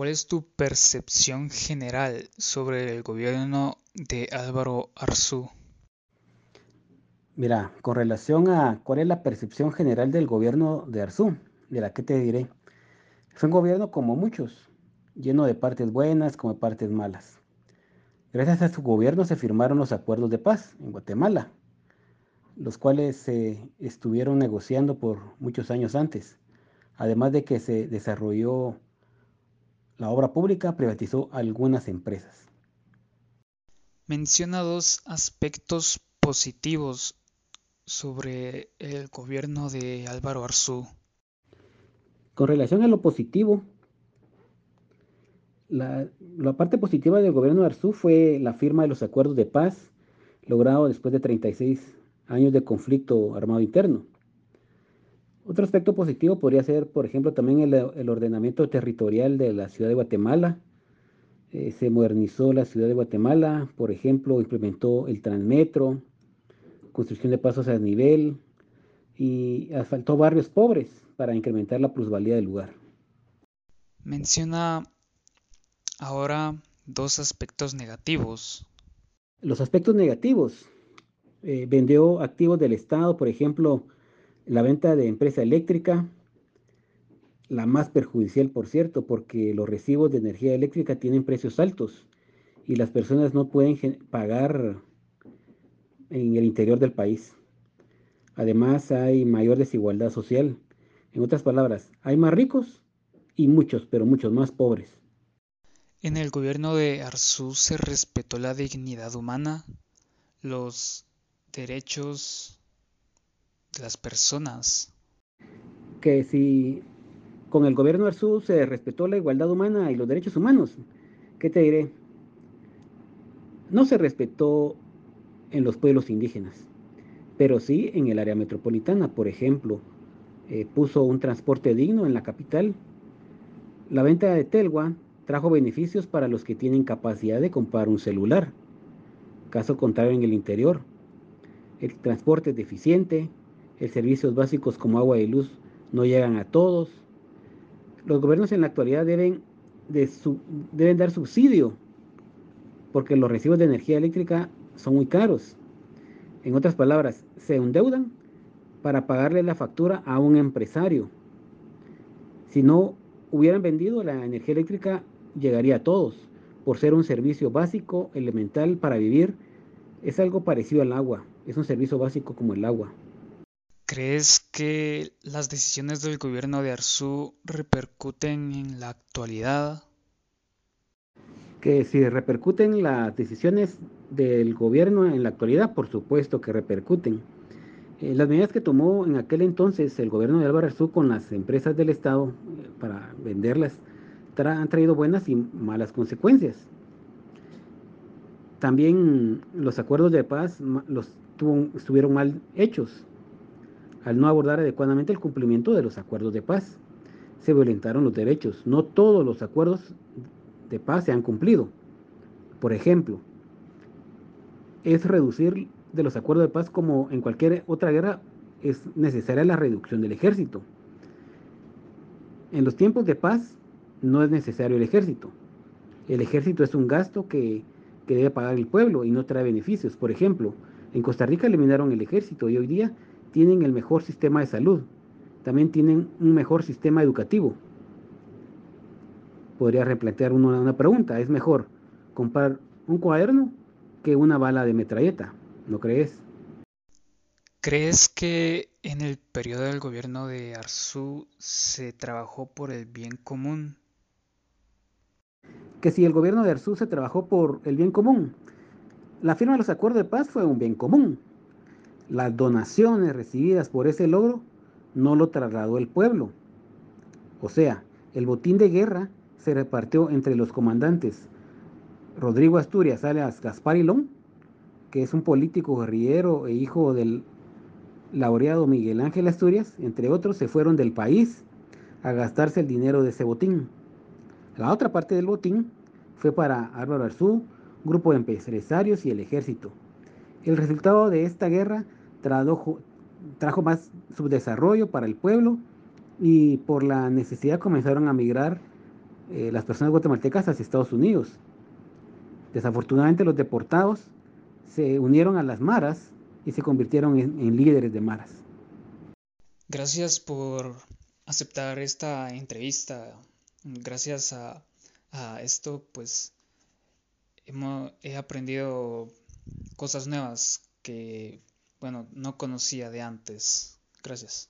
¿cuál es tu percepción general sobre el gobierno de Álvaro Arzú? Mira, con relación a cuál es la percepción general del gobierno de Arzú, de la que te diré, fue un gobierno como muchos, lleno de partes buenas como de partes malas. Gracias a su gobierno se firmaron los acuerdos de paz en Guatemala, los cuales se estuvieron negociando por muchos años antes. Además de que se desarrolló la obra pública, privatizó algunas empresas. Menciona dos aspectos positivos sobre el gobierno de Álvaro Arzú. Con relación a lo positivo, la, parte positiva del gobierno de Arzú fue la firma de los acuerdos de paz logrado después de 36 años de conflicto armado interno. Otro aspecto positivo podría ser, por ejemplo, también el, ordenamiento territorial de la ciudad de Guatemala. Eh, se modernizó la ciudad de Guatemala, por ejemplo, implementó el transmetro, construcción de pasos a nivel y asfaltó barrios pobres para incrementar la plusvalía del lugar. Menciona ahora dos aspectos negativos. Los aspectos negativos. Eh, vendió activos del Estado, por ejemplo, la venta de empresa eléctrica, la más perjudicial, por cierto, porque los recibos de energía eléctrica tienen precios altos y las personas no pueden pagar en el interior del país. Además, hay mayor desigualdad social. En otras palabras, hay más ricos y muchos, pero muchos más pobres. En el gobierno de Arzú se respetó la dignidad humana, los derechos de las personas. Que si con el gobierno de Arzú se respetó la igualdad humana y los derechos humanos, ¿qué te diré? No se respetó en los pueblos indígenas, pero sí en el área metropolitana, por ejemplo, eh, puso un transporte digno en la capital. La venta de Telwa trajo beneficios para los que tienen capacidad de comprar un celular. Caso contrario en el interior. El transporte es deficiente, servicios básicos como agua y luz no llegan a todos. Los gobiernos en la actualidad deben, deben dar subsidio porque los recibos de energía eléctrica son muy caros. En otras palabras, se endeudan para pagarle la factura a un empresario. Si no hubieran vendido la energía eléctrica, llegaría a todos, por ser un servicio básico, elemental para vivir. Es algo parecido al agua, es un servicio básico como el agua. ¿Crees que las decisiones del gobierno de Arzú repercuten en la actualidad? Que si repercuten las decisiones del gobierno en la actualidad, por supuesto que repercuten. Eh, las medidas que tomó en aquel entonces el gobierno de Álvaro Arzú con las empresas del Estado eh, para venderlas han traído buenas y malas consecuencias. También los acuerdos de paz los estuvieron mal hechos al no abordar adecuadamente el cumplimiento de los acuerdos de paz. Se violentaron los derechos. No todos los acuerdos de paz se han cumplido. Por ejemplo, es reducir de los acuerdos de paz como en cualquier otra guerra es necesaria la reducción del ejército. En los tiempos de paz no es necesario el ejército. El ejército es un gasto que, que debe pagar el pueblo y no trae beneficios. Por ejemplo, en Costa Rica eliminaron el ejército y hoy día tienen el mejor sistema de salud. También tienen un mejor sistema educativo. Podría replantear una, una pregunta. ¿Es mejor comprar un cuaderno que una bala de metralleta? ¿No crees? ¿Crees que en el periodo del gobierno de Arzú se trabajó por el bien común? Que si el gobierno de Arzú se trabajó por el bien común. La firma de los acuerdos de paz fue un bien común. Las donaciones recibidas por ese logro no lo trasladó el pueblo. O sea, el botín de guerra se repartió entre los comandantes Rodrigo Asturias, alias Gaspar Ilón, que es un político guerrillero e hijo del laureado Miguel Ángel Asturias, entre otros, se fueron del país a gastarse el dinero de ese botín. La otra parte del botín fue para Álvaro Arzú, grupo de empresarios y el ejército. El resultado de esta guerra trajo, trajo más subdesarrollo para el pueblo y por la necesidad comenzaron a migrar eh, las personas guatemaltecas hacia Estados Unidos. Desafortunadamente los deportados se unieron a las maras y se convirtieron en, líderes de maras. Gracias por aceptar esta entrevista. Gracias a, esto, pues he aprendido cosas nuevas que, bueno, no conocía de antes. Gracias.